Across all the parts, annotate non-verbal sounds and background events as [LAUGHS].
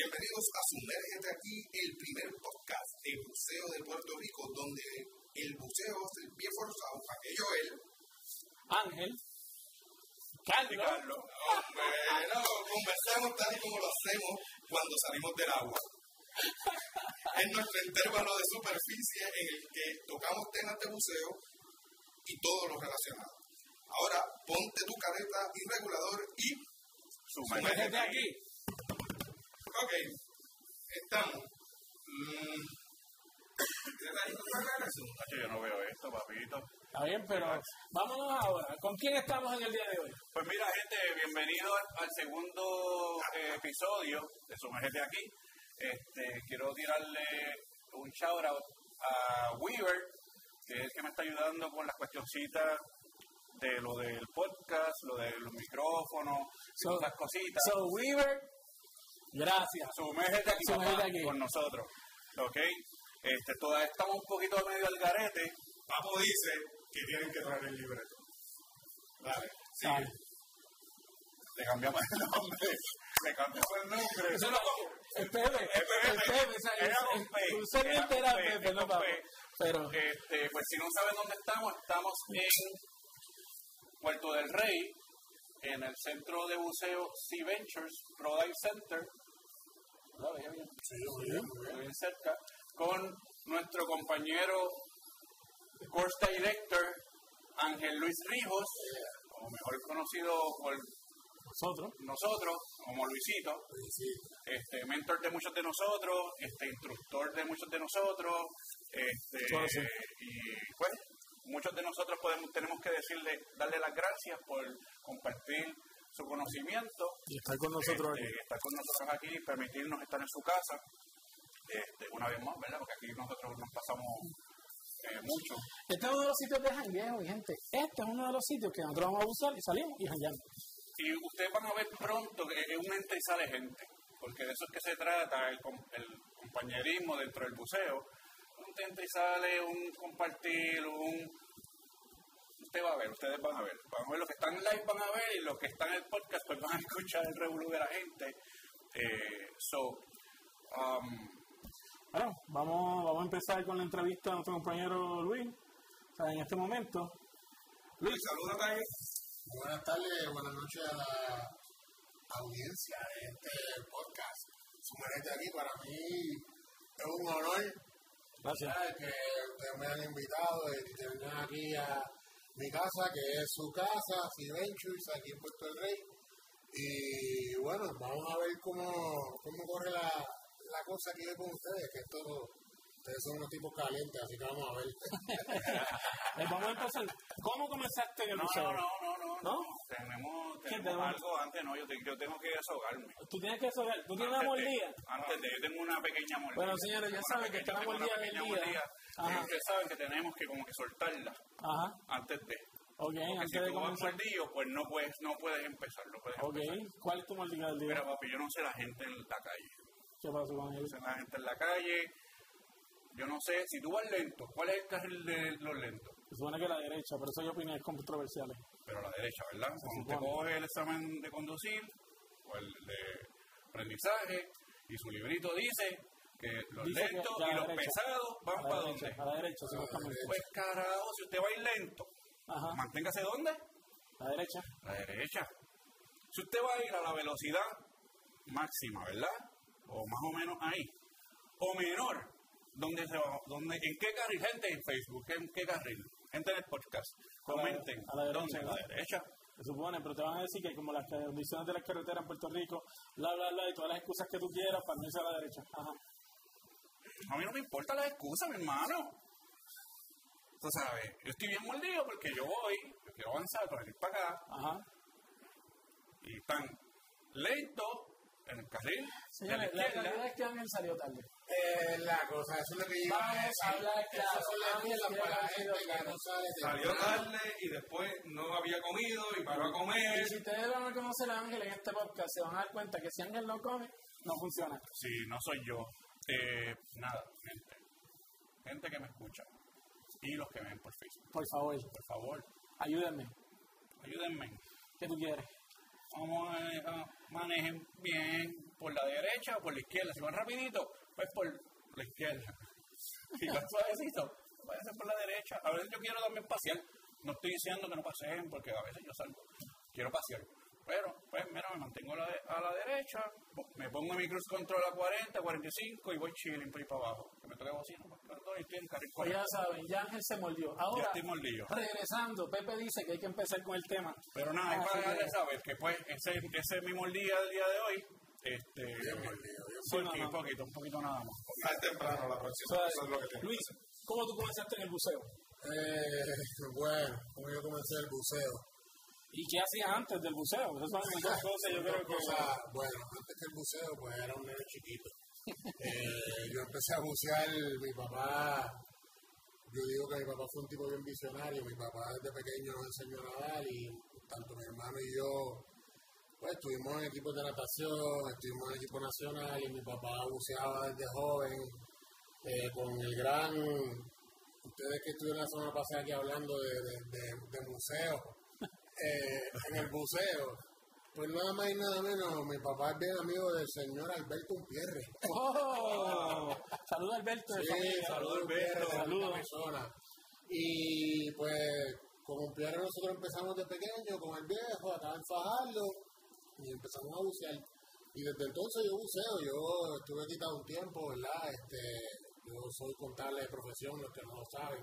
Bienvenidos a Sumérgete aquí, el primer podcast de buceo de Puerto Rico, donde el buceo es bien forzado para que yo, él, Ángel, Carlos, Carlos, hombre, no, conversemos tal y como lo hacemos cuando salimos del agua. Es nuestro intervalo de superficie en el que tocamos temas de buceo y todo lo relacionado. Ahora, ponte tu careta y regulador y sumérgete aquí. Ok, estamos. Mm. Yo no veo esto, papito. Está bien, pero vámonos ahora. ¿Con quién estamos en el día de hoy? Pues mira, gente, bienvenido al, al segundo eh, episodio de Sumérgete aquí. Este, quiero tirarle un shout out a Weaver, que es el que me está ayudando con las cuestioncitas de lo del podcast, lo de los micrófonos, So- todas las cositas. So, Weaver, gracias. Sumérgete aquí, Sumérgete papá, aquí. con nosotros. ¿Ok? Este, todavía estamos un poquito medio al garete. Papo dice que tienen que traer el libreto. Dale, sí. Dale. Le cambiamos el nombre. Le cambiamos el nombre. Eso no, el Pepe, el Pepe, Era con P. sabías Era Pepe, no Papo. Pero, Este, pues si no saben dónde estamos, estamos en Puerto del Rey, en el centro de buceo Sea Ventures Pro Dive Center. ¿La veía bien? Muy bien cerca. Con nuestro compañero Course Director Ángel Luis Rijos, o mejor conocido por nosotros, nosotros, como Luisito, este, mentor de muchos de nosotros, este, instructor de muchos de nosotros, este, y pues muchos de nosotros podemos, tenemos que decirle, darle las gracias por compartir su conocimiento, y estar con nosotros este, aquí. estar con nosotros aquí, permitirnos estar en su casa, este, una vez más, ¿verdad? Porque aquí nosotros nos pasamos eh, mucho. Este es uno de los sitios de jangueo, mi gente. Este es uno de los sitios que nosotros vamos a usar y salimos y jangueamos. Y ustedes van a ver pronto que es un ente y sale gente, porque de eso es que se trata el, com- el compañerismo dentro del buceo. Un ente y sale, un compartir, un... Usted va a ver, ustedes van a ver. Van a ver los que están en live, van a ver, y los que están en el podcast, pues van a [LAUGHS] escuchar el revolú de la gente. Eh, so, um, Bueno, vamos, vamos a empezar con la entrevista a nuestro compañero Luis. O sea, en este momento, Luis, saluda ahí. Buenas tardes, buenas noches a la audiencia de este podcast. Sumergete aquí, para mí es un honor gracias. que ustedes me han invitado y que vengan aquí a mi casa, que es su casa, Ventures, aquí en Puerto del Rey. Y bueno, vamos a ver cómo, cómo corre la, la cosa aquí con ustedes, que esto, ustedes son unos tipos calientes, así que vamos a ver. [LAUGHS] Eh, vamos a empezar. ¿Cómo comenzaste en el no, buceo? no, no, no, no, ¿No? Tenemos, ¿Qué tenemos algo antes, no, yo, te- yo tengo que desahogarme. Tú tienes que saber, tú tienes una de- mordida. Antes de, yo tengo una pequeña mordida. Bueno, señores, ya saben que está la mordida del día. mordida, Ajá. y ustedes saben que tenemos que como que soltarla Ajá. antes de. Ok, Porque antes si tú vas mordido, pues no puedes, no puedes empezar, no puedes Ok, empezar. ¿cuál es tu mordida del día? Mira, papi, yo no sé la gente en la calle. ¿Qué pasó con él? No sé la gente en la calle. Yo no sé, si tú vas lento, ¿cuál es el carril de los lentos? Se supone que la derecha, pero eso hay opiniones controversiales. Pero a la derecha, ¿verdad? Cuando te supone. coge el examen de conducir o el de aprendizaje y su librito dice que los Dice lentos a y los derecha. pesados A van para derecha, dónde. a la derecha, supuestamente. Pues carajo, si usted va a ir lento, Ajá, manténgase dónde? la derecha. A la derecha. Si usted va a ir a la velocidad máxima, ¿verdad? O más o menos ahí. O menor. ¿Dónde se va? ¿Dónde, ¿En qué carril? Gente en Facebook, ¿en qué carril? Gente en el podcast. A la- Comenten. a la derecha, ¿Dónde? A la derecha. Se supone, pero te van a decir que como las condiciones de las carreteras en Puerto Rico, bla, bla, bla, y todas las excusas que tú quieras para no irse a la derecha. Ajá. A mí no me importan las excusas, mi hermano. Tú sabes, yo estoy bien mordido porque yo voy, yo quiero avanzar para ir para acá Ajá. y tan lento en el carril. la Señores, la izquierda. realidad es que Ángel salió tarde. Eh, la cosa, eso es lo que yo iba a Vamos decir. a hablar claro. Esas son las mierdas para la salió gente que no sabe de Salió tarde y después no había comido y paró a comer. Y si ustedes van a conocer a Ángel en este podcast, se van a dar cuenta que si Ángel no come, no funciona. Sí, no soy yo. Eh, nada, gente. Gente que me escucha. Y los que ven por Facebook. Por favor, Por favor, ayúdenme. ayúdenme. ¿Qué tú quieres? Vamos a, a- manejen bien. Por la derecha o por la izquierda. Si van rapidito, pues por la izquierda. Si van suavecito, váyanse por la derecha. A veces yo quiero también pasear. No estoy diciendo que no paseen, porque a veces yo salgo. Quiero pasear. Pero, pues, mira, me mantengo a la, de- a la derecha, me pongo mi cruz control a 40, 45 y voy chilling por ahí para abajo. Que me toque bocina, pues, claro, y estoy en carril Pues ya 40. saben, ya Ángel se mordió. Ya Ahora, estoy mordido. regresando, Pepe dice que hay que empezar con el tema. Pero nada, es para dejarles saber que pues ese, ese es mi mordida del día de hoy. Este, Sí, no, poquito, un poquito nada más. Más temprano la próxima. O sea, Eso es lo que tiene. Luis, ¿cómo tú comenzaste en el buceo? Eh, bueno, como yo comencé el buceo. ¿Y qué hacías antes del buceo? Esas son las dos cosas, yo creo que... Bueno, antes que el buceo, pues era un nene chiquito. [LAUGHS] Eh, yo empecé a bucear, mi papá, yo digo que mi papá fue un tipo bien visionario, mi papá desde pequeño nos enseñó a nadar y tanto mi hermano y yo, pues estuvimos en equipos de natación, estuvimos en equipo nacional y mi papá buceaba desde joven eh, con el gran, ustedes que estuvieron la semana pasada aquí hablando de, de, de, de museo, [LAUGHS] eh, en el buceo, pues nada más y nada menos, mi papá es bien amigo del señor Alberto Umpierre. ¡Oh! Saludos Alberto Sí, saludos Umpierre, Saludos. Y pues con Umpierre nosotros empezamos de pequeño, con el viejo, acá en Fajardo, y empezamos a bucear. Y desde entonces yo buceo, yo estuve quitado un tiempo, ¿verdad? Este, yo soy contable de profesión, los que no lo saben.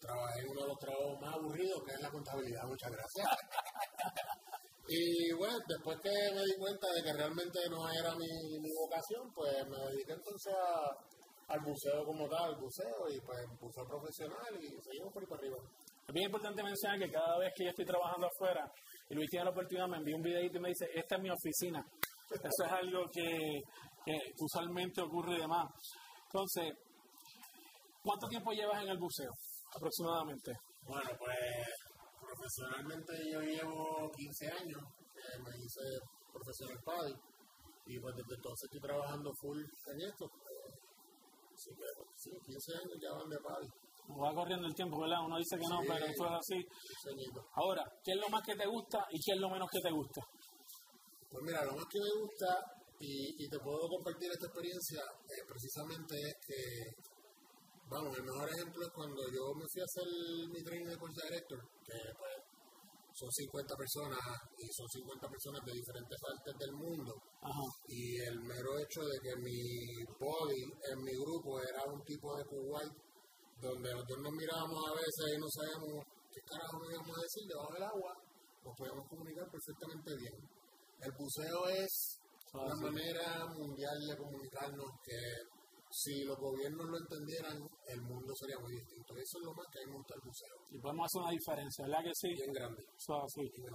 Trabajé en uno de los trabajos más aburridos, que es la contabilidad, muchas gracias. [LAUGHS] y bueno, después que me di cuenta de que realmente no era mi, mi vocación, pues me dediqué entonces a- al buceo como tal, al buceo, y pues buceo profesional, y seguimos por ahí para arriba. Es bien importante mencionar que cada vez que yo estoy trabajando afuera y Luis tiene la oportunidad, me envía un videito y me dice, esta es mi oficina. Eso es algo que, usualmente ocurre y demás. Entonces, ¿cuánto tiempo llevas en el buceo aproximadamente? Bueno, pues profesionalmente yo llevo 15 años, eh, me hice profesional PADI y pues desde entonces estoy trabajando full en esto. eh, así que sí, 15 años ya van de PADI, Va corriendo el tiempo, ¿verdad? Uno dice que no, Sí. pero eso es así. 15 añitos. Ahora, ¿qué es lo más que te gusta y qué es lo menos que te gusta? Pues mira, lo más que me gusta y, y te puedo compartir esta experiencia eh, precisamente es que, vamos, el mejor ejemplo es cuando yo me fui a hacer mi training de course director, que pues son 50 personas y son 50 personas de diferentes partes del mundo. Ajá. Y el mero hecho de que mi body en mi grupo era un tipo de Kuwait, donde los dos nos mirábamos a veces y no sabíamos qué carajo nos íbamos a decir debajo del agua, nos podíamos comunicar perfectamente bien. El buceo es una manera mundial de comunicarnos que si los gobiernos lo entendieran, el mundo sería muy distinto. Eso es lo más que a mí me gusta el buceo. Y podemos hacer una diferencia, ¿verdad que sí? Bien grande. Bien.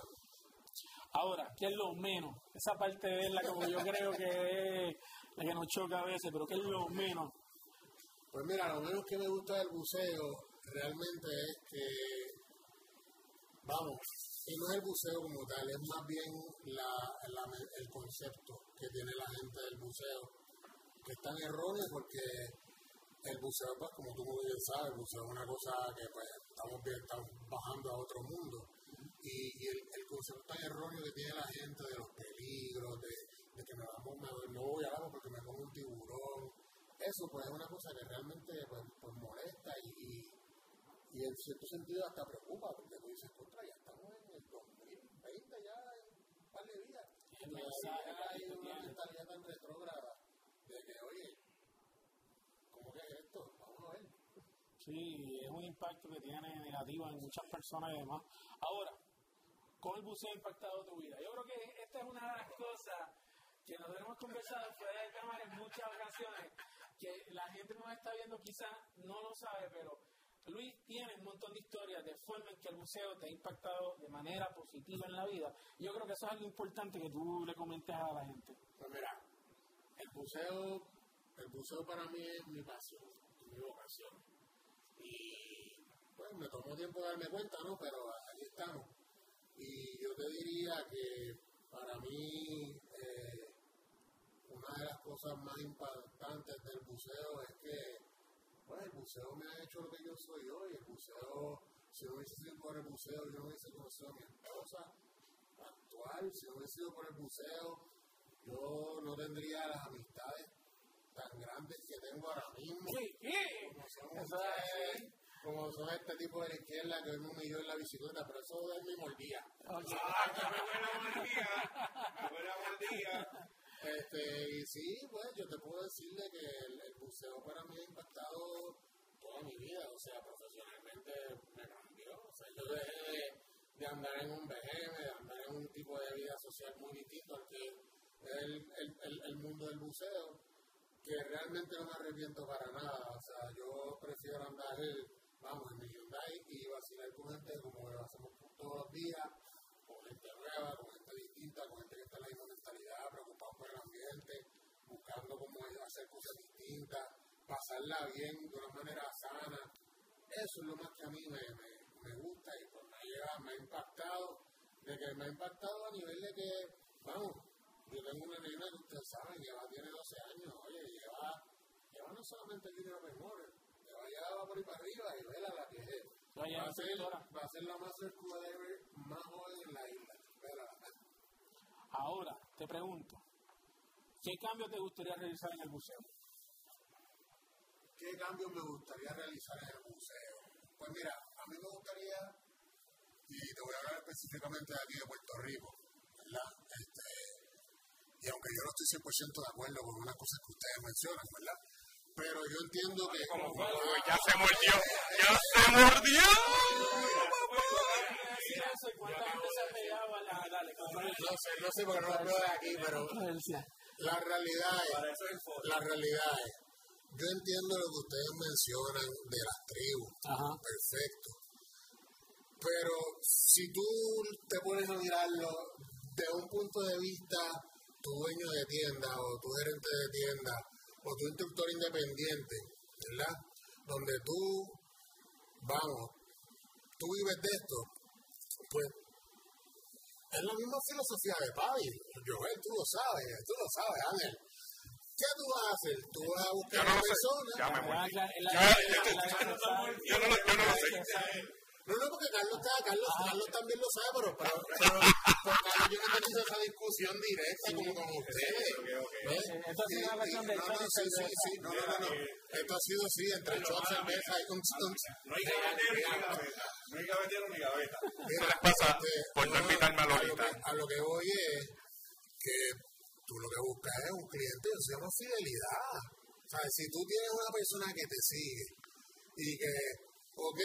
Ahora, ¿qué es lo menos? Esa parte es la que yo creo que es la que nos choca a veces, pero ¿qué es lo menos? Pues mira, lo menos que me gusta del buceo realmente es que, vamos, y no es el buceo como tal, es más bien la, el concepto que tiene la gente del buceo, que es tan erróneo porque el buceo, pues como tú muy bien sabes, el buceo es una cosa que pues estamos, bien, estamos bajando a otro mundo. Y, el, concepto tan erróneo que tiene la gente de los peligros, de, que me vamos, me- no voy al agua porque me como un tiburón, eso pues es una cosa que realmente pues, pues molesta y, y, y en cierto sentido hasta preocupa porque tú dices, contra, ya estamos en el 2020 ya en un par de días. Y todavía hay una mentalidad tan retrógrada de que, oye, ¿cómo que es esto? Vamos a ver. Sí, es un impacto que tiene negativo en muchas personas y demás. Ahora, ¿cómo el buceo ha impactado tu vida? Yo creo que esta es una de las cosas que nosotros hemos conversado fuera de cámara en muchas ocasiones, que la gente nos está viendo quizás no lo sabe, pero Luis tiene un montón de historias de forma en que el buceo te ha impactado de manera positiva en la vida. Yo creo que eso es algo importante que tú le comentes a la gente. Pues mira, el buceo, el buceo para mí es mi pasión, mi vocación. Y pues me tomó tiempo darme cuenta, ¿no? Pero aquí estamos. Y yo te diría que para mí eh, una de las cosas más impactantes del buceo es que pues, el buceo me ha hecho lo que yo soy hoy. El buceo, si no hubiese sido por el buceo, yo no hubiese conocido a mi esposa actual. Si no hubiese sido por el buceo, yo no tendría las amistades tan grandes que tengo ahora mismo. Como son ustedes, como son este tipo de la izquierda que hoy me humilló en la bicicleta, pero eso es mi mordida. Este, y sí, pues yo te puedo decirle que el, el buceo para mí ha impactado toda mi vida, o sea, profesionalmente me cambió. O sea, yo dejé de, de andar en un BGM, de andar en un tipo de vida social muy distinto al que el, el, el, mundo del buceo, que realmente no me arrepiento para nada. O sea, yo prefiero andar, vamos, en mi Hyundai y vacilar con gente como lo hacemos todos los días, con gente nueva, con gente distinta, con gente que está en la misma mentalidad, preocupado ambiente, buscando cómo hacer cosas distintas, pasarla bien de una manera sana. Eso es lo más que a mí me, me, me gusta y pues me, ha llegado- me ha impactado, de que me ha impactado a nivel de que, vamos, yo tengo una nena que ustedes saben, lleva, tiene 12 años, oye, lleva, lleva no solamente el Junior Memorial, lleva ya va por ahí para arriba y vela la que es. Va a, ser, va a ser la más circular más joven en la isla. Vélala. Ahora, te pregunto, ¿qué cambio te gustaría realizar en el buceo? ¿Qué cambios me gustaría realizar en el museo? Pues mira, a mí me gustaría, y te voy a hablar específicamente de aquí de Puerto Rico, ¿verdad? Este, y aunque yo no estoy 100% de acuerdo con unas cosas que ustedes mencionan, ¿verdad? Pero yo entiendo que... ya se mordió, ya se mordió. Se No sé, no sé porque no lo veo de aquí, pero la realidad es, la realidad es, yo entiendo lo que ustedes mencionan de las tribus, Ajá. perfecto. Pero si tú te pones a mirarlo de un punto de vista, tu dueño de tienda o tu gerente de tienda o tu instructor independiente, ¿verdad? Donde tú, vamos, tú vives de esto, pues es la misma filosofía de Pavi. Joel, tú lo sabes, tú lo sabes, Ángel. ¿Qué tú vas a hacer? Tú vas a buscar no una persona. Ya me lo, yo no lo sé. No, no, porque Carlos está, Carlos, Ah. Carlos también lo sabe, pero, pero, [LAUGHS] pero, pero Carlos yo no he tenido esa discusión directa como con ustedes. ¿ves? Esto ha sido una cuestión de no, no, y sí, sí, sí, no, no, no, no. Esto ha sido sí, entre shot, cerveza y un, un, No hay gavetero ni gaveta. No hay gavetero ni gaveta. Eso les pasa por no invitarme a lo Lolita. que, a lo que voy es que tú lo que buscas es un cliente que se llama fidelidad. O sea, si tú tienes una persona que te sigue y que, ok,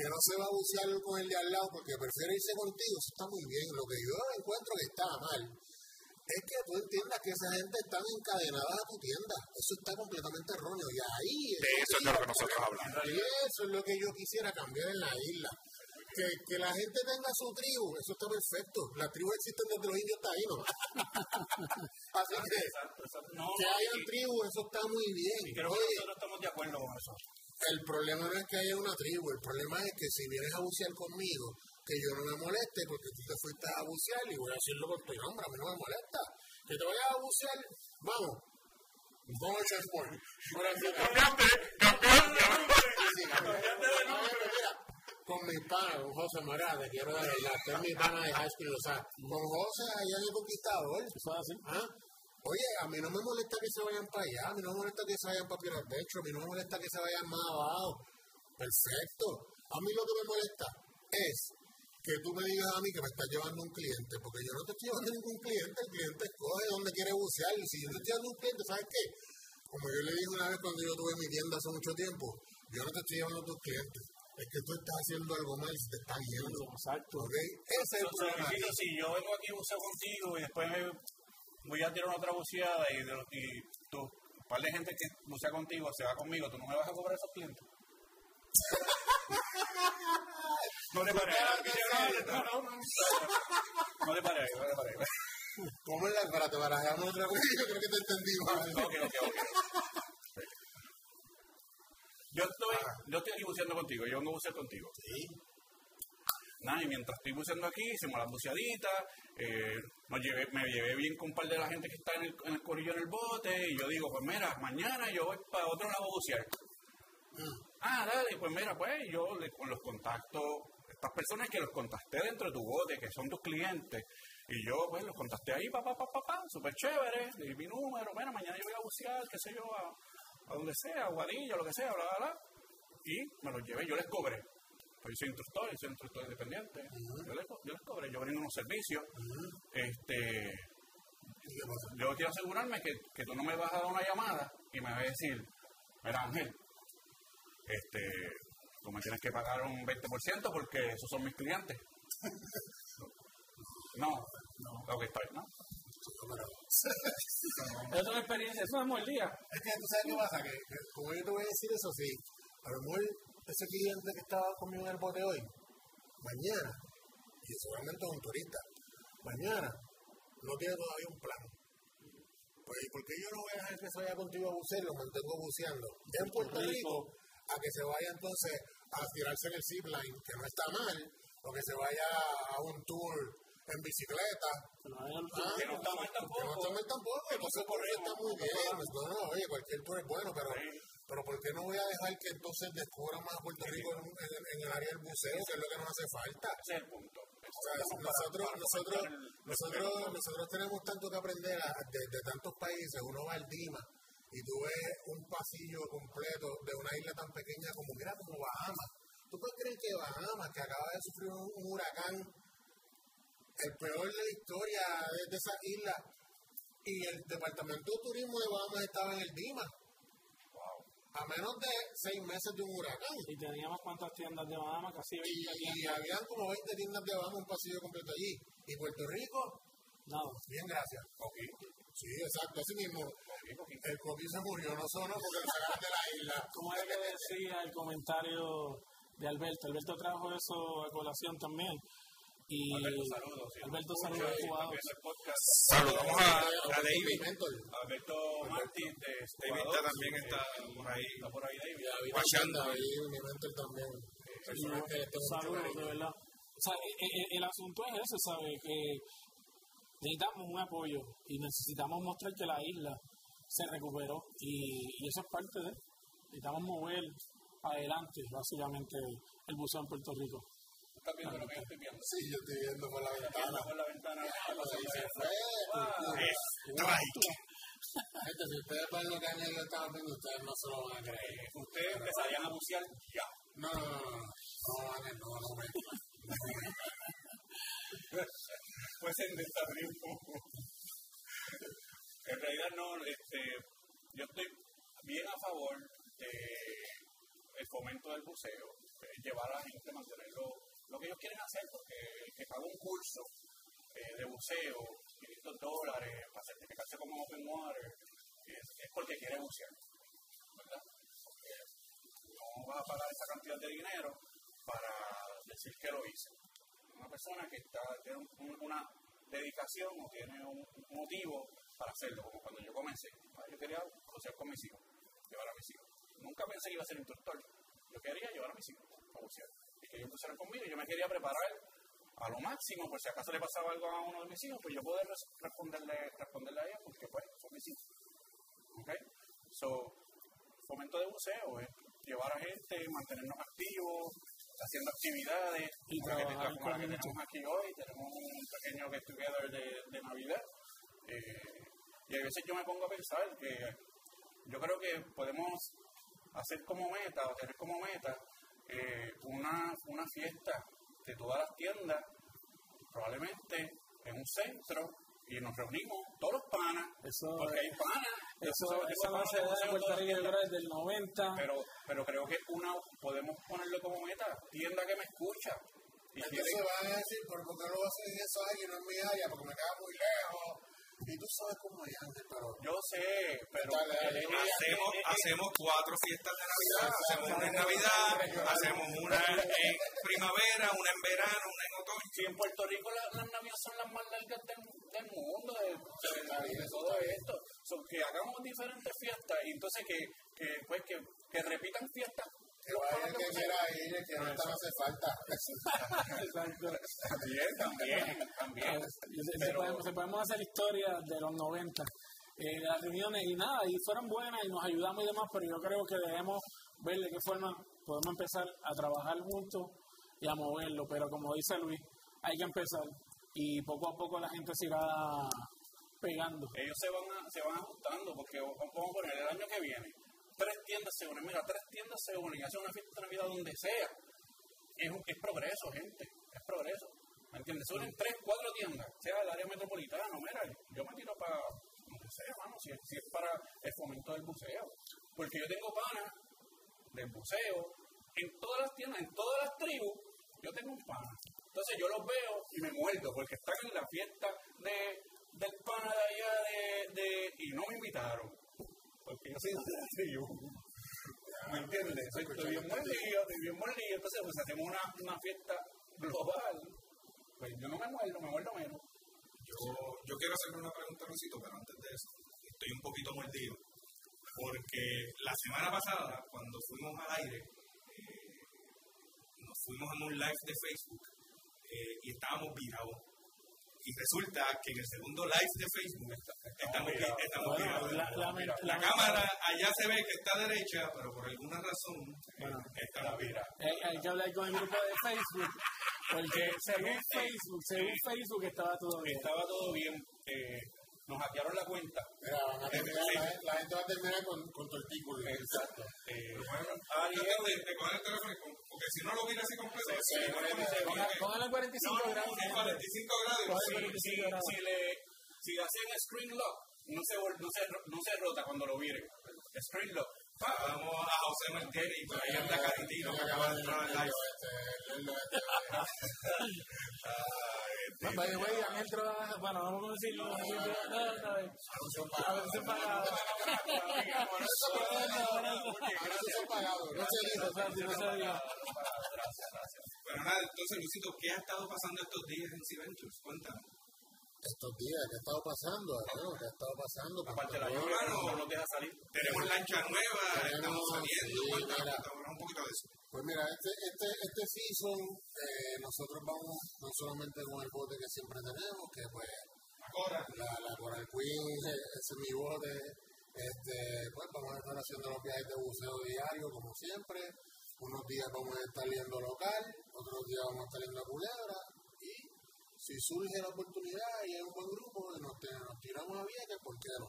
que no se va a bucear con el de al lado porque prefiere irse contigo, eso está muy bien. Lo que yo encuentro que está mal es que tú entiendas que esa gente está encadenada a tu tienda. Eso está completamente erróneo. Y ahí De eso es de lo que nosotros hablamos. y eso es lo que yo quisiera cambiar en la isla. Que, que la gente tenga su tribu, eso está perfecto. La tribu existe desde los indios taínos. [LAUGHS] Así que No, que haya tribu, eso está muy bien. y creo que Oye, nosotros estamos de acuerdo con eso. El problema no es que haya una tribu, el problema es que si vienes a bucear conmigo, que yo no me moleste porque tú te fuiste a bucear y voy a decirlo con tu nombre, a mí no me molesta. Que te vayas a bucear, vamos. Vamos a echar por. Cambiaste, cambiaste. No, mira, con mi pana, con José Morales, quiero dar la que es mi pana de high school, o sea, con José allá el Conquistador. Es así. ¿ah? Oye, a mí no me molesta que se vayan para allá, a mí no me molesta que se vayan para Piedras Adventure, a mí no me molesta que se vayan más abajo. Perfecto. A mí lo que me molesta es que tú me digas a mí que me estás llevando un cliente, porque yo no te estoy llevando [LAUGHS] ningún cliente, el cliente escoge dónde quiere bucear. Y si yo te estoy llevando un cliente, ¿sabes qué? Como yo le dije una vez cuando yo tuve mi tienda hace mucho tiempo, yo no te estoy llevando a tus clientes. Es que tú estás haciendo algo mal y se te están yendo. Exacto. ¿Ok? Ese es el problema. Si yo vengo aquí a contigo y después me- voy a tirar otra buceada y, de, y tú, un par de gente que bucea contigo se va conmigo, ¿tú no me vas a cobrar esos clientes? no le paré. No le paré, no le paré. ¿Cómo es la espérate, barajamos otra vez? Yo creo que te entendí mal. [LAUGHS] Ok, ok, ok. Yo estoy, yo estoy aquí buceando contigo, yo vengo a bucear contigo. Sí. Nada, y mientras estoy buceando aquí, hicimos las buceaditas, eh, nos llevé, me llevé bien con un par de la gente que está en el, en el corillo en el bote, y yo digo, pues mira, mañana yo voy para otro lado a bucear. Ah, dale, pues mira, pues yo le, con los contactos, estas personas que los contacté dentro de tu bote, que son tus clientes, Y yo, pues, los contacté ahí, papá, papá, papá, súper chévere, di mi número, bueno, mañana yo voy a bucear, qué sé yo, a, a donde sea, a Guadilla, lo que sea, bla, bla, bla. Y me los llevé, yo les cobré. Pues yo soy instructor, yo soy instructor independiente. yo, les, yo les cobré, yo brindo unos servicios. Este, yo quiero asegurarme que, que tú no me vas a dar una llamada y me vas a decir, mira Ángel, este, tú me tienes que pagar un 20% porque esos son mis clientes. [LAUGHS] no, no, ok, está bien, ¿no? [LAUGHS] Es una experiencia, eso es el día. Es que tú sabes qué pasa, que, que como yo te voy a decir eso, sí, a lo mejor ese cliente que estaba conmigo en el bote hoy, mañana, y seguramente es un turista, mañana no tiene todavía un plan. Pues, ¿por qué yo no voy a dejar que se vaya contigo a bucear lo mantengo buceando? Ya en Puerto Rico, a que se vaya entonces a tirarse en el zipline, que no está mal, o que se vaya a un tour en bicicleta. Ah, que no está mal tampoco. Que no está mal tampoco, entonces por eso está muy bien. No, no, oye, cualquier tour es bueno, pero, pero ¿por qué no voy a dejar que entonces descubra más Puerto Rico en, en- en el área del buceo, que es lo que nos hace falta? Ese es el punto. O sea, nosotros, nosotros, nosotros, nosotros tenemos tanto que aprender a- de, de tantos países. Uno va al Dima y tú ves un pasillo completo de una isla tan pequeña como, mira, como Bahamas. ¿Tú puedes creer que Bahamas, que acaba de sufrir un, un huracán, el peor de la historia de, de esa isla, y el departamento de turismo de Bahamas estaba en el Dima? A menos de seis meses de un huracán. Y teníamos cuántas tiendas de Bahamas, casi 20 Y, y tiendas. habían como 20 tiendas de Bahamas, un pasillo completo allí. Y Puerto Rico, No, bien, gracias. Sí, exacto, así mismo. El coquí se murió, no sonó porque lo sacaron de la isla. [LAUGHS] como es que decía el comentario de Alberto. Alberto trajo eso a colación también. Y Alberto, saludos. sí. Alberto saludos. Saludamos a, David. Alberto Martín de David Ecuador. también está por ahí. Está por ahí, David. David. David, mi mentor también. Saludos, de verdad. O sea, e- e- el, asunto es ese, ¿sabes? Que necesitamos un apoyo y necesitamos mostrar que la isla se recuperó y, y eso es parte de. Necesitamos mover adelante, básicamente, el buceo en Puerto Rico. ¿Estás viendo lo que yo estoy viendo? Sí, yo estoy viendo por la Viendo ventana. por la ventana. Ahí se fue. Strike. Gente, si ustedes ven lo que Ángel le estaba viendo, ustedes no se lo van a creer. Ustedes empezarían a bucear ya. No, no, no, no. No, no. Pues en desabrir un poco. En realidad no, este, yo estoy bien a favor de el fomento del buceo, eh, llevar a la gente, mantenerlo, lo que ellos quieren hacer, porque el que paga un curso eh, de buceo, 500 dólares, para certificarse como open water, es, porque quiere bucear, ¿verdad? Porque no vas a pagar esa cantidad de dinero para decir que lo hice. Una persona que está, tiene un- un- una dedicación o tiene un motivo para hacerlo, como cuando yo comencé. Ah, Yo quería bucear con mis hijos, llevar a mis hijos. Nunca pensé que iba a ser instructor. Yo quería llevar a mis hijos a bucear. Que ellos bucearan conmigo. Yo me quería preparar a lo máximo, por si acaso le pasaba algo a uno de mis hijos, pues yo poder res- responderle, responderle a ellos, porque pues son mis hijos. ¿Ok? So, fomento de buceo es llevar a gente, mantenernos activos, haciendo actividades, Y como que, que tenemos aquí hoy, tenemos un pequeño get together de, de Navidad. Eh, y a veces yo me pongo a pensar que yo creo que podemos hacer como meta o tener como meta eh, una, una fiesta de todas las tiendas, probablemente en un centro, y nos reunimos todos los panas, Eso, porque hay panas. eso, esa base de conocen Puerto todas las Rico yo tiendas. creo desde el 90. pero, pero creo que una podemos ponerlo como meta, tienda que me escucha. Y Entonces quiere- van a decir, ¿por qué no lo hacen área y no en mi área? Porque me queda muy lejos. Y tú sabes cómo es Ángel, pero... yo sé, pero Dale, dale, eh, dale. Hacemos, hacemos cuatro fiestas de Navidad. Hacemos una en Navidad, hacemos una en primavera, una en verano, una en otoño. si en Puerto Rico la- las navidades son las más largas del, del mundo, de, de- de todo esto, son que hagamos diferentes fiestas y entonces que, que, pues, que, que repitan fiestas. Que vaya el que quiera ir, el que no está, no hace falta. Exacto. También, también, también. Se, Pero- podemos, se podemos hacer historia de los 90, eh, de las reuniones y nada, y fueron buenas y nos ayudamos y demás, pero yo creo que debemos ver de qué forma podemos empezar a trabajar juntos y a moverlo. Pero como dice Luis, hay que empezar. y poco a poco la gente se irá pegando. Ellos se van, a- se van ajustando porque vamos a poner el año que viene. Tres tiendas se unen, mira, tres tiendas se unen y hacen una fiesta de Navidad donde sea. Es, es progreso, gente, es progreso. ¿Me entiendes? Se unen tres, cuatro tiendas, sea el área metropolitana, mira, yo me tiro para donde sea, mano, si, es- para el fomento del buceo. Porque yo tengo pana del buceo, en todas las tiendas, en todas las tribus, yo tengo un pana. Entonces yo los veo y me muerdo porque están en la fiesta de, del pana de allá de, de, y no me invitaron. Porque yo soy tribu. ¿Me entiendes? Soy, estoy bien mordido, estoy bien mordido. Entonces, pues hacemos una, una fiesta global. Pues yo no me muerdo, me muerdo menos. Yo, yo quiero hacerle una pregunta a Rosito, pero antes de eso, estoy un poquito mordido. Porque la semana pasada, cuando fuimos al aire, eh, nos fuimos a un live de Facebook eh, y estábamos virados. Y resulta que en el segundo live de Facebook estamos, vi- estamos Bueno, virados. la- la- La, la- cámara allá se ve que está derecha, pero por alguna razón Bueno. eh, estamos virados. Eh, hay que hablar con el grupo de Facebook, porque según Facebook, según Facebook estaba todo bien. Estaba todo bien. Eh, nos hackearon la cuenta. Mira, van a terminar, la, la gente va a terminar con, con tortícolis. Exacto. Eh, Yo Ariel, tengo de, de coger el teléfono, porque si no lo mira así completo, Sí, sí, sí, Póngale 45 No, no, grados. no, 45 grados. Coge Sí, 45 si, si le si hacen screen lock, no se, no, se, ro- no se rota cuando lo viren. Screen lock. Vamos a José Martínez y por ahí anda Caritino que acaba de entrar al live. No, by the way, bueno, vamos a decirlo. No, no, no, a veces para. Eso son pagados. No se dijo. No se diga. Pero nada, entonces, Luisito, ¿qué ha estado pasando estos días en Civentures? Cuéntanos. Estos días, ¿qué ha estado pasando? hermano? ¿Qué ha estado pasando? Aparte de la lluvia, no, no los deja salir. Tenemos lancha nueva, estamos saliendo. sí, mira. un poquito de eso. Pues mira, este, este, este season eh, nosotros vamos no solamente con el bote que siempre tenemos, que pues la, la Coral Queen, ese es mi bote, este, pues vamos a estar haciendo los viajes de buceo diario como siempre, unos días vamos a estar yendo local, otros días vamos a estar yendo a Culebra si surge la oportunidad y hay un buen grupo nos, nos tiramos a Vieques, ¿por qué no?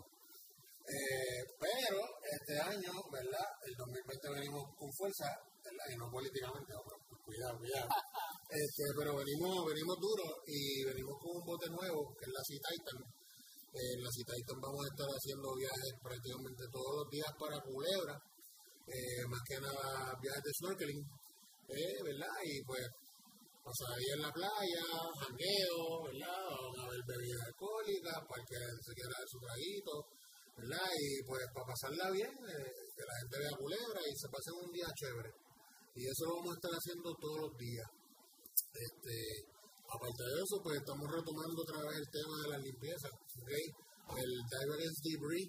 Eh, pero este año, ¿verdad? El 2020 venimos con fuerza, ¿verdad? Y no políticamente, no, pero cuidado, cuidado. [LAUGHS] Este, pero venimos, venimos duro y venimos con un bote nuevo, que es la Sea Titan. Eh, en la Sea Titan vamos a estar haciendo viajes prácticamente todos los días para Culebra, eh, más que nada viajes de snorkeling, ¿verdad? Y pues pasar ahí en la playa, jangueo, ¿verdad? Vamos a ver bebidas alcohólicas, para que se quiera dar su traguito, ¿verdad? Y pues para pasarla bien, eh, que la gente vea culebra y se pasen un día chévere. Y eso lo vamos a estar haciendo todos los días. Este, aparte de eso, pues estamos retomando otra vez el tema de la limpieza, ¿ok? El Dive Against Debris,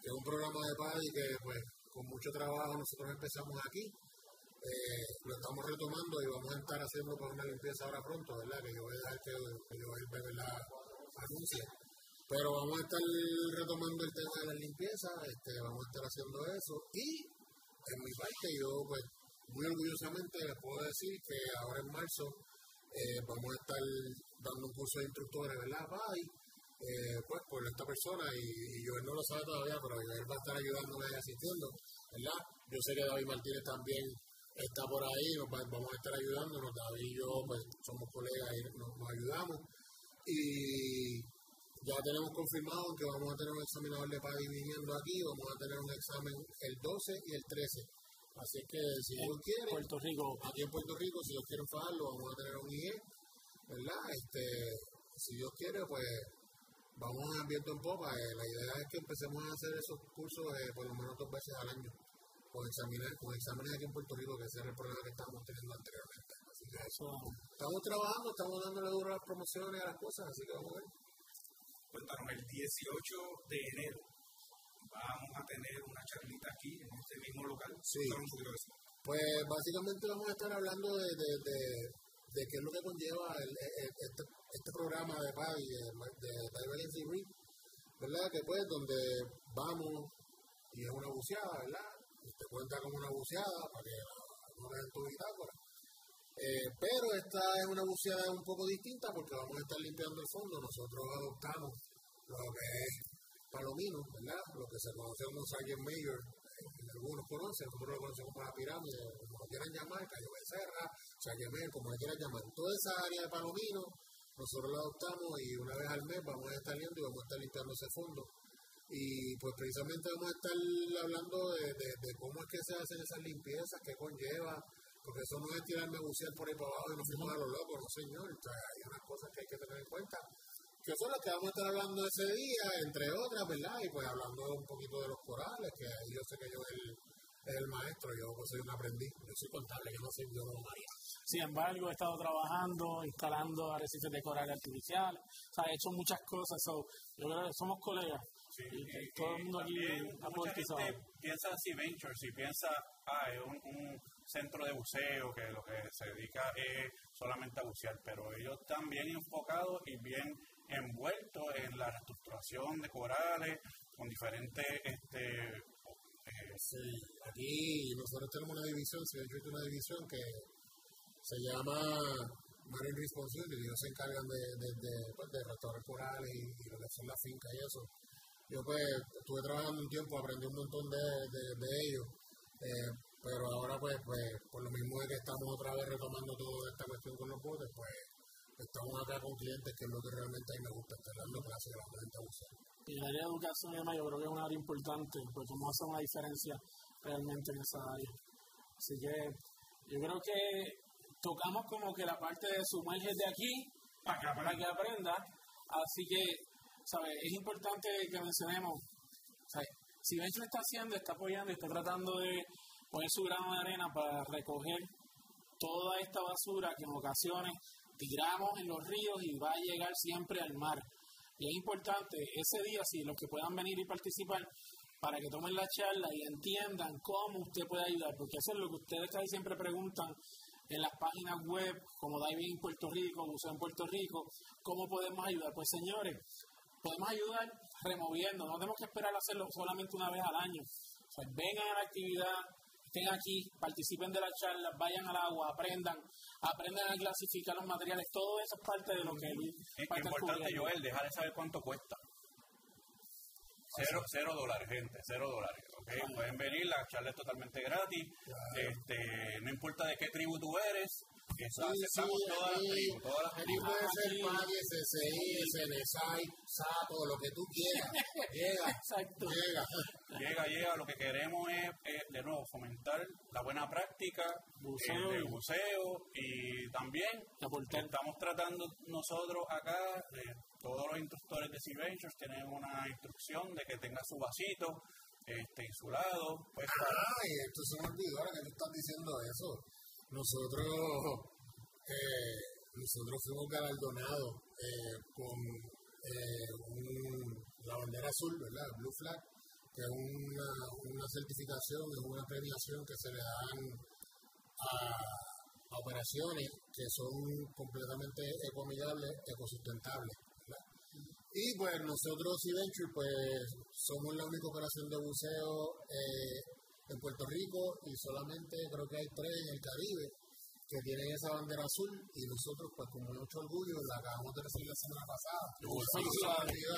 que es un programa de PADI que pues con mucho trabajo nosotros empezamos aquí. Eh, lo estamos retomando y vamos a estar haciendo pues, una limpieza ahora pronto, ¿verdad? Que yo voy a dejar que, yo bebé la anuncie. Pero vamos a estar retomando el tema de la limpieza, este, vamos a estar haciendo eso. Y en mi parte, yo pues muy orgullosamente les puedo decir que ahora en marzo eh, vamos a estar dando un curso de instructores, ¿verdad? PAI, eh, pues por esta persona y, y Joel no lo sabe todavía, pero Joel va a estar ayudándome y asistiendo, ¿verdad? Yo sé que David Martínez también está por ahí, nos va- vamos a estar ayudándonos, David y yo pues somos colegas y nos, nos ayudamos y ya tenemos confirmado que vamos a tener un examinador de PADI viniendo aquí, vamos a tener un examen el 12 y el 13. Así que si Dios quiere, Puerto Rico. aquí en Puerto Rico, si Dios quiere fajarlo, vamos a tener un IE, ¿verdad? Este, si Dios quiere, pues vamos a viento en popa. Eh, la idea es que empecemos a hacer esos cursos eh, por lo menos dos veces al año, con, examinar, con exámenes aquí en Puerto Rico, que ese era el problema que estábamos teniendo anteriormente. Así que eso, estamos trabajando, estamos dándole duro a las promociones a las cosas, así que vamos a ver. cuéntanos, el 18 de enero vamos a tener una charlita aquí en este mismo local. Sí. Pues básicamente vamos a estar hablando de, de, de, de qué es lo que conlleva el- el- este, este programa de PADI, de, de Dive Against the Reef, ¿verdad? Que pues donde vamos y es una buceada, ¿verdad? Te cuenta como una buceada para que no dejen tu bitácora. Eh, pero esta es una buceada un poco distinta porque vamos a estar limpiando el fondo. Nosotros adoptamos lo que es palomino, ¿verdad? Lo que se conoce como Sargent Mayor, eh, algunos conocen, nosotros lo conocemos como la pirámide, como lo quieran llamar, Cayo Becerra, Sargent Mayor, como le quieran llamar. Toda esa área de palomino, nosotros la adoptamos y una vez al mes vamos a estar yendo y vamos a estar limpiando ese fondo. Y pues precisamente vamos a estar hablando de, de, cómo es que se hacen esas limpiezas, qué conlleva, porque eso no es tirarme a bucear por ahí para abajo y nos fuimos a los locos, no señor. O sea, hay unas cosas que hay que tener en cuenta, que son las que vamos a estar hablando ese día, entre otras, ¿verdad? Y pues hablando un poquito de los corales, que yo sé que yo el, el maestro, yo pues soy un aprendiz, yo soy contable, yo no soy biólogo María. Sin embargo, he estado trabajando, instalando arrecifes de coral artificiales, o sea, he hecho muchas cosas, so, yo creo que somos colegas. Sí, y- todo el mundo aquí piensa así Ventures y piensa, ah, es un, un centro de buceo que lo que se dedica es solamente a bucear, pero ellos están bien enfocados y bien envueltos en la reestructuración de corales con diferentes este, eh, Sí, aquí nosotros tenemos una división, se ha hecho una división que se llama Marine Responsibility, ellos se encargan de, de, de, pues, de restaurar corales y, y lo que son las fincas y eso. Yo pues estuve trabajando un tiempo, aprendí un montón de, de, ellos, eh, pero ahora pues, pues por lo mismo de que estamos otra vez retomando toda esta cuestión con los botes, pues estamos acá con clientes que es lo que realmente a mí me gusta, estar dando clases a la gente a bucear. Y el área de educación y demás, yo creo que es un área importante, porque cómo hace una diferencia realmente en esa área. Así que yo creo que tocamos como que la parte de sumergir de aquí para que, para que aprenda. Así que, ¿sabes? Es importante que mencionemos. Si Bencho está haciendo, está apoyando, está tratando de poner su grano de arena para recoger toda esta basura que en ocasiones tiramos en los ríos y va a llegar siempre al mar. Y es importante ese día, si los que puedan venir y participar, para que tomen la charla y entiendan cómo usted puede ayudar, porque eso es lo que ustedes casi siempre preguntan en las páginas web, como Diving Puerto Rico, Museo en Puerto Rico, ¿cómo podemos ayudar? Pues señores, podemos ayudar removiendo, no tenemos que esperar a hacerlo solamente una vez al año. O sea, vengan a la actividad, estén aquí, participen de la charla, vayan al agua, aprendan, aprendan a clasificar los materiales, todo eso es parte de lo que Es estar importante. Joel, dejar de saber cuánto cuesta. Cero, cero dólares, gente, cero dólares. ¿ok? Pueden venir, la charla es totalmente gratis. Este, no importa de qué tribu tú eres, eso Sí, aceptamos sí, todas las aquí- tribus, todas las Aquí puede ser SSI, SNSI, Sato, lo que tú quieras. Llega, [LAUGHS] Exacto. llega. Llega, llega, lo que queremos es, eh, de nuevo, fomentar la buena práctica Buceo. eh, de buceo y también estamos tratando nosotros acá, eh, todos los instructores de Sea Ventures tienen una instrucción de que tenga su vasito este, insulado, pues Ay, esto se me olvidó ahora que tú estás diciendo eso. Nosotros, eh, nosotros fuimos galardonados eh, con eh, la bandera azul, ¿verdad? Blue Flag, que es una, una certificación, es una premiación que se le dan a, operaciones que son completamente ecoamigables, ecosustentables. Y pues nosotros, Venture, pues somos la única operación de buceo en Puerto Rico y solamente creo que hay tres en el Caribe que tienen esa bandera azul y nosotros pues con mucho orgullo la acabamos de recibir la semana pasada.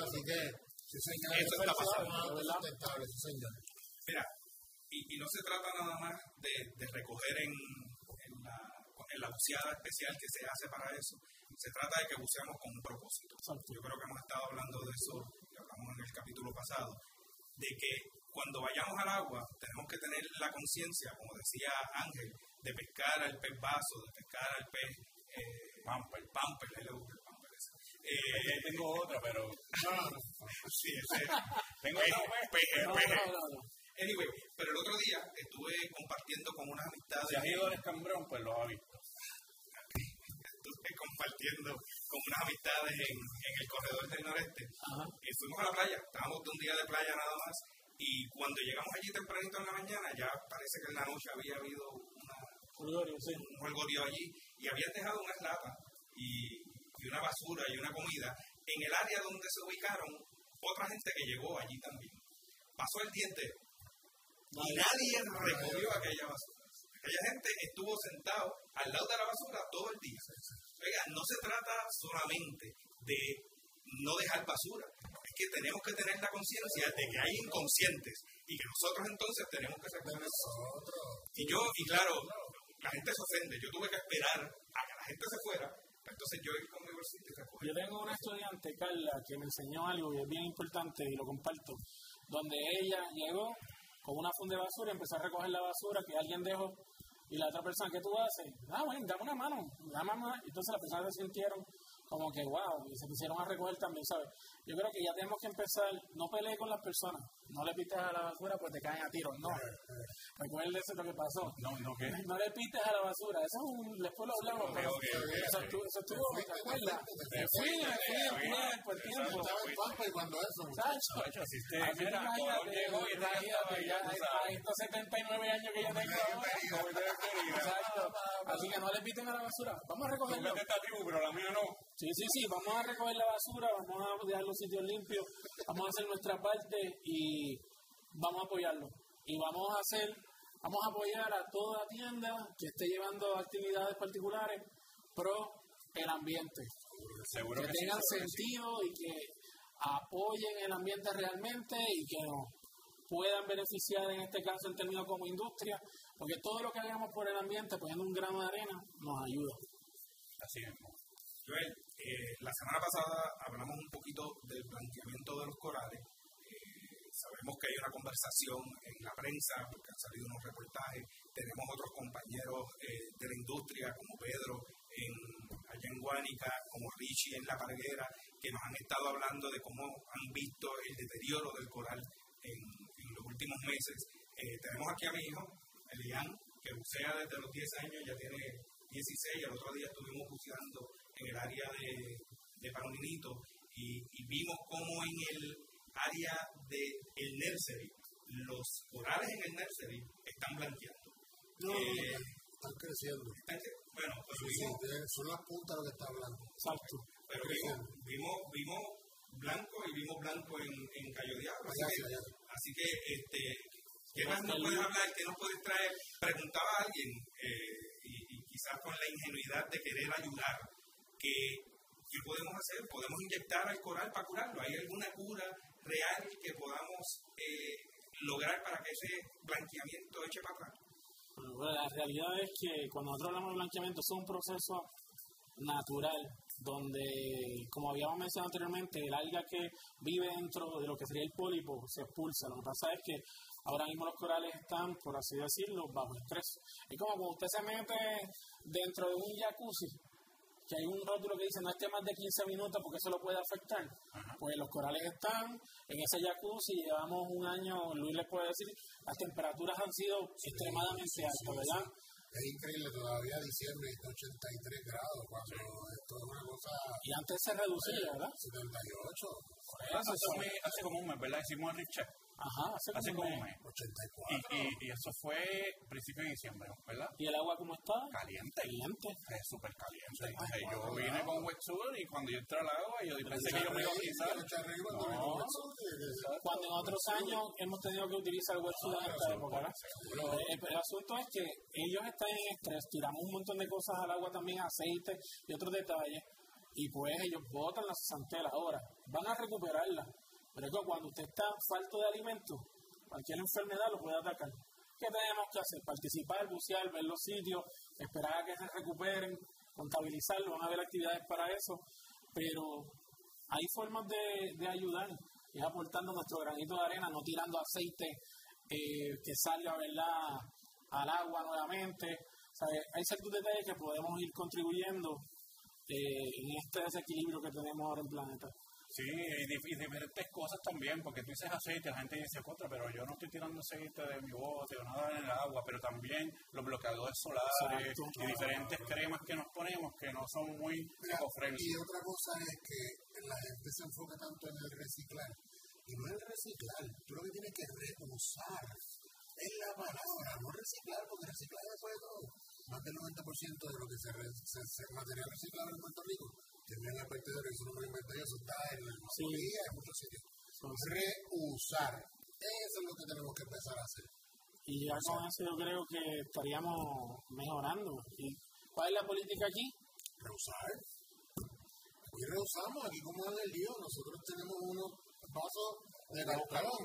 Así que, sí señor, Eso está pasando, ¿verdad? sí señor. Mira, y, y no se trata nada más de, de recoger en, en, la, en la buceada especial que se hace para eso. Se trata de que buceamos con un propósito. Exacto. Yo creo que hemos estado hablando de eso, hablamos en el capítulo pasado, de que cuando vayamos al agua tenemos que tener la conciencia, como decía Ángel, de pescar al pez vaso, de pescar al pez eh, pamper, pamper, el pamper ese. Eh, tengo otra, pero sí, ese, tengo otra, pues. pez, No, pez. no, no, no. Anyway, pero el otro día estuve compartiendo con unas amistades. si has ido al escambrón, pues lo has visto. Estuve compartiendo con unas amistades en, en el corredor del noreste. Ajá. Y fuimos a la playa, estábamos de un día de playa nada más. Y cuando llegamos allí tempranito en la mañana, ya parece que en la noche había habido una, sí. un jolgorio allí y habían dejado unas latas y, y una basura y una comida en el área donde se ubicaron otra gente que llegó allí también. Pasó el día entero y nadie recogió aquella basura. Aquella gente estuvo sentado al lado de la basura todo el día. Oiga, no se trata solamente de no dejar basura, que tenemos que tener la conciencia de que hay inconscientes y que nosotros entonces tenemos que ser nosotros. Y yo, y claro, la gente se ofende, yo tuve que esperar a que la gente se fuera, entonces yo ir con mi recoger. Yo tengo una estudiante, Carla, que me enseñó algo que es bien importante y lo comparto, donde ella llegó con una funda de basura y empezó a recoger la basura que alguien dejó y la otra persona, ¿qué tú haces? Ah, bueno, dame una mano, dame una mano. Entonces las personas se sintieron como que, wow, y se pusieron a recoger también, ¿sabes? Yo creo que ya tenemos que empezar, no pelees con las personas, no le pites a la basura pues te caen a tiros, no. Recuérdese lo que pasó. No, no, ¿qué? No le pites a la basura, eso es un, después lo hablamos, pero eso estuvo, eso estuvo, ¿te acuerdas? Me fui en tiempo, cuando eso, Así llegó y imagínate, ya a estos 79 años que yo tengo ahora. Exacto. Así que no le piten a la basura. Vamos a recogerlo. Esta tribu, pero la mía no. Sí, sí, sí. Vamos a recoger la basura, vamos a dejar los sitios limpios, vamos a hacer nuestra parte y vamos a apoyarlo. Y vamos a hacer, vamos a apoyar a toda tienda que esté llevando actividades particulares pro el ambiente. Seguro que que sí, tengan sí. sentido y que apoyen el ambiente realmente y que nos puedan beneficiar en este caso en términos como industria, porque todo lo que hagamos por el ambiente, poniendo un grano de arena, nos ayuda. Así mismo. Joel, eh, la semana pasada hablamos un poquito del blanqueamiento de los corales. Eh, sabemos que hay una conversación en la prensa, porque han salido unos reportajes. Tenemos otros compañeros eh, de la industria, como Pedro en, allá en Guánica, como Richie en La Parguera, que nos han estado hablando de cómo han visto el deterioro del coral en, en los últimos meses. Eh, tenemos aquí a mi hijo, Elian, que bucea desde los 10 años, ya tiene 16. El otro día estuvimos buceando en el área de, de y, y vimos cómo en el área del el nursery, los corales en el nursery están blanqueando. No, Eh, están creciendo. están bueno, pues Sí, vimos, de- son las puntas lo que está hablando. Exacto. pero vimos, vimos, vimos blanco y vimos blanco en, en Cayo Diablo. Así Allá, que, allá. así que este, ¿qué más nos puedes hablar? ¿Qué nos puedes traer? Preguntaba a alguien, eh, y, y quizás con la ingenuidad de querer ayudar, que ¿qué podemos hacer? ¿Podemos inyectar al coral para curarlo? ¿Hay alguna cura real que podamos eh, lograr para que ese blanqueamiento eche para atrás? Bueno, la realidad es que cuando nosotros hablamos de blanqueamiento es un proceso natural donde, como habíamos mencionado anteriormente, el alga que vive dentro de lo que sería el pólipo se expulsa. Lo que pasa es que ahora mismo los corales están, por así decirlo, bajo estrés. Es como cuando usted se mete dentro de un jacuzzi, que hay un rótulo que dice no esté más de 15 minutos porque eso lo puede afectar. Pues los corales están en ese jacuzzi, llevamos un año, Luis les puede decir, las temperaturas han sido extremadamente altas, ¿verdad? Es increíble, todavía diciembre está 83 grados, cuando esto es una cosa Y antes se reducía, ¿verdad? 78, Hace, hace- hace como un mes, ¿verdad? Hicimos el recheck. Ajá, hace, Hace como un mes. mes. 84. Y, y, y eso fue principio de diciembre, ¿verdad? ¿Y el agua cómo está? Caliente. Caliente. Es súper caliente. Sea, yo vine con wetsuit y cuando yo entré al agua, yo pensé que yo me iba a. No. Cuando en otros años hemos tenido que utilizar wetsuit en esta época, ¿verdad? Eh, pero el asunto es que ellos están en estrés, tiramos un montón de cosas al agua también, aceite y otros detalles, y pues ellos botan las santelas. Ahora, van a recuperarla, pero es cuando usted está falto de alimentos, cualquier enfermedad lo puede atacar. ¿Qué tenemos que hacer? Participar, bucear, ver los sitios, esperar a que se recuperen, contabilizarlo, van a haber actividades para eso, pero hay formas de, ayudar, es aportando nuestro granito de arena, no tirando aceite eh, que salga ¿verdad? al agua nuevamente. Hay ciertos detalles que podemos ir contribuyendo eh, en este desequilibrio que tenemos ahora en el planeta. Sí, y, y diferentes cosas también, porque tú dices aceite, la gente dice contra, pero yo no estoy tirando aceite de mi bote o nada en el agua, pero también los bloqueadores solares Exacto. y diferentes cremas que nos ponemos que no son muy eco-friendly. y otra cosa es que la gente se enfoca tanto en el reciclar. Y no el reciclar, tú lo que tienes que reusar. Es la palabra, no reciclar, porque reciclar después de todo. Más del 90% de lo que se, se, se- material reciclado en Puerto Rico tiene el vertedero, eso no me lo inventé yo, eso está en la mayoría, en muchos sitios. Reusar. Eso es lo que tenemos que empezar a hacer. Y ya con eso yo creo que estaríamos mejorando. Y ¿Cuál es la política aquí? Rehusar. Aquí rehusamos, aquí como en el lío, nosotros tenemos unos vasos de cartón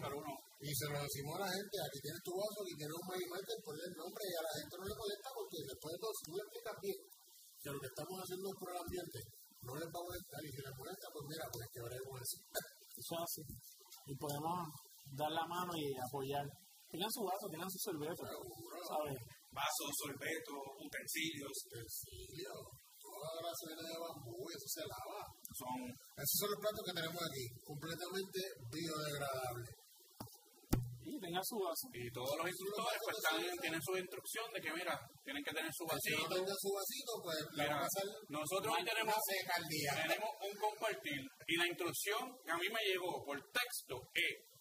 y se lo decimos a la gente, aquí tienes tu vaso, aquí tienes un market, ponle el nombre y a la gente no le molesta porque después de todo, si tú le explicas bien que lo que estamos haciendo es por el ambiente, no les va a molestar y si les molesta, pues mira, pues que veremos eso. Eso es así. Y podemos dar la mano y apoyar. Tengan su vaso, tengan su cerveza, ¿sabes? Vasos, sorbetos, utensilios. Utensilios. Toda la gasolina de bambú, eso se lava. Son, Esos son los platos que tenemos aquí, completamente biodegradables. Y tengan su vaso. y todos los instructores pues están, tienen su instrucción de que, mira, tienen que tener su Si no vasito. tenga su vasito, pues Mira, va a pasar nosotros hoy tenemos, tenemos un compartir y la instrucción que a mí me llegó por texto es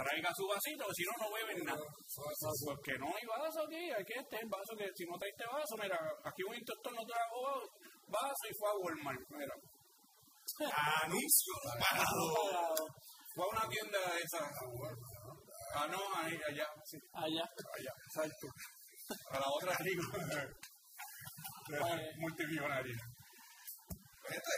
traiga su vasito, si no, no beben nada. Porque no hay vaso aquí, aquí este es el vaso que si no traiste vaso, mira, aquí un instructor no trajo vaso y fue a Walmart, mira. Anuncio parado. Fue a una tienda de esas. Ah, no, ahí, allá, sí, Allá. allá, exacto. A la otra rico. Multimillonaria. Este,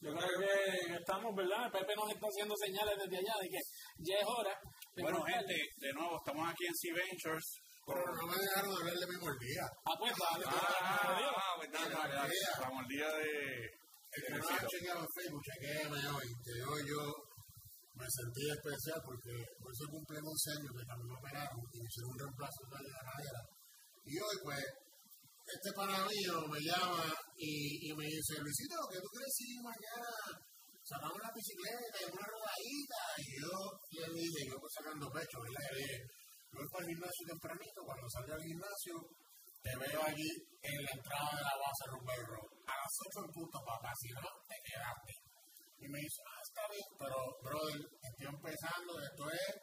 Yo creo que estamos, ¿verdad? Pepe nos está haciendo señales desde allá de que ya es hora. de Bueno, gente, de nuevo, estamos aquí en Sea Ventures. Pero no me dejaron hablar de mi mordida. Ah, pues, dale, Ah, dale, dale. ah, pues dale, dale, dale. Vamos al día de. El que no ha chequeado en Facebook, hoy. Que hoy yo me sentí especial porque por eso cumplí 11 años que también me operaron y hicieron un reemplazo de la cadera. Y hoy, pues, este mío me llama y, me dice, Luisito, ¿qué tú crees si mañana sacamos una bicicleta y una rodadita? Y yo le dije, yo pues sacando pecho, ¿verdad? Y le dije, voy para el gimnasio tempranito, cuando salga al gimnasio, te veo allí en la entrada de la base Road. A las 8 en punto, papá, si no, te quedaste. Y me dice, ah, pero, brother, estoy empezando, esto es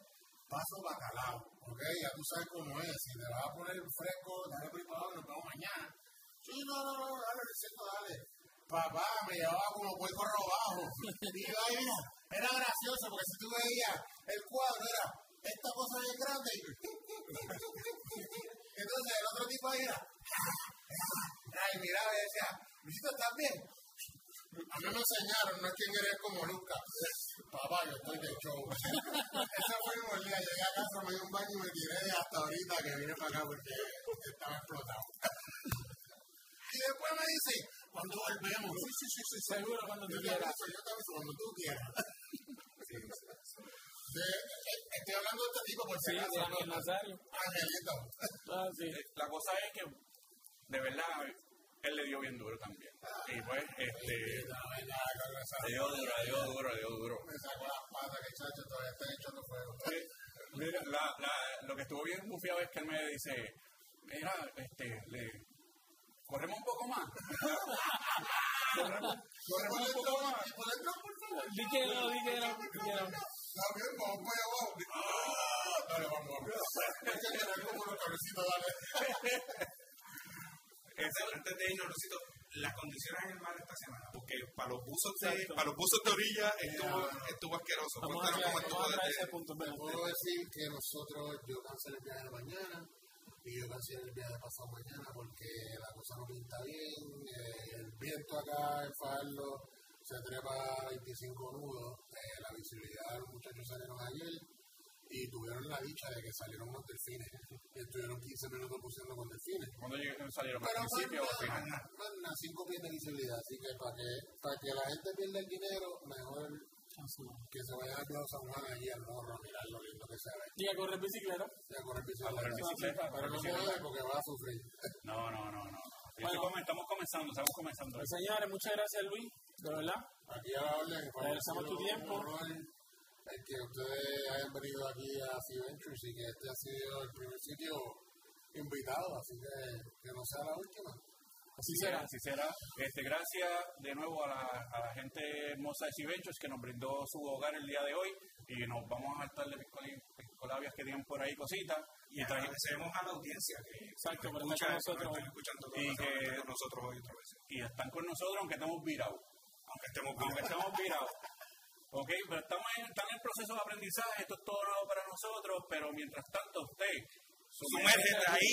paso bacalao, ¿ok? Ya tú sabes cómo es, si te vas a poner fresco, dale abajo, nos vemos mañana. Sí, no, no, no, dale, Luisito, dale. Papá, me llevaba como puerco robado. [LAUGHS] Y mira, era gracioso, porque si tú veías el cuadro, era esta cosa bien grande. [LAUGHS] Entonces el otro tipo ahí era, [LAUGHS] ay, miraba y decía, Luisito, ¿estás bien? A mí me enseñaron, no es que eres como nunca. Papá, yo estoy de show. [LAUGHS] Ese fue el mismo día. Llegué a casa, me di un baño y me tiré hasta ahorita que vine para acá porque estaba explotado. [LAUGHS] y después me dice, ¿cuándo volvemos? Sí, sí, sí, sí. Seguro cuando tú quieras. yo te aviso cuando tú quieras. [LAUGHS] Eh, estoy hablando de este tipo por si Sí, acaso, ¿no? Angelito. Ah, sí. La cosa es que, de verdad, él le dio bien duro también. Y pues, este. La verdad, la verdad, Le dio duro, le dio duro, le dio duro. Me saco las patas que chacho todavía están echando fuego. Mira, la, la, lo que estuvo bien bufiado es que él me dice, mira, este, le, corremos un poco más. corremos, corremos un poco más. Y por dentro, por favor. Di que no, di que no, di que no. Está bien, vamos para allá abajo. Dale, vamos, vamos. Hay que tener como unos cabrecitos, dale. [LAUGHS] Antes de irnos, Lucito, las condiciones en el mar esta semana, porque para los buzos de, para los buzos de orilla estuvo, estuvo asqueroso. Vamos a cómo estuvo desde- ese punto. espera. Puedo decir que nosotros, yo cancelé el viaje de mañana y yo cancelé el viaje de pasado mañana porque la cosa no pinta bien. eh, el viento acá en Farlo se trepa a 25 nudos. eh, la visibilidad, los muchachos salieron ayer y tuvieron la dicha de que salieron unos delfines. Y estuvieron 15 minutos buceando con delfines. ¿Cuándo llegué- salieron? ¿Al Pero principio o al final? a 5 pies de visibilidad, así que para que, para que la gente pierda el dinero, mejor que se vayan al Plaza San Juan allí al morro a mirar lo lindo que se ve. Y a correr bicicleta. A correr bicicleta. bicicleta, a Pero correr no bicicleta. puede porque va a sufrir. No, no, no, no. Bueno. Estamos comenzando, estamos comenzando. Pues, señores, muchas gracias, Luis. De verdad. Aquí a la orden. Agradecemos tu tiempo. El que ustedes hayan venido aquí a Sea Ventures y que este ha sido el primer sitio invitado, así que que no sea la última. Así será. Así será. Este, gracias de nuevo a la, a la gente hermosa de Sea Ventures que nos brindó su hogar el día de hoy y nos vamos a hartar de piscolabias que tienen por ahí cositas. Y agradecemos a la audiencia que Exacto, por nos estar escucha, nosotros. nos están escuchando Y que- con nosotros hoy otra vez. Y están con nosotros aunque estemos virados. Aunque estemos Aunque estemos virados. Ok, pero estamos en, están en el proceso de aprendizaje, esto es todo nuevo para nosotros, pero mientras tanto usted sumérgete ahí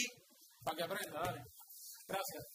Para que aprenda, dale. Gracias.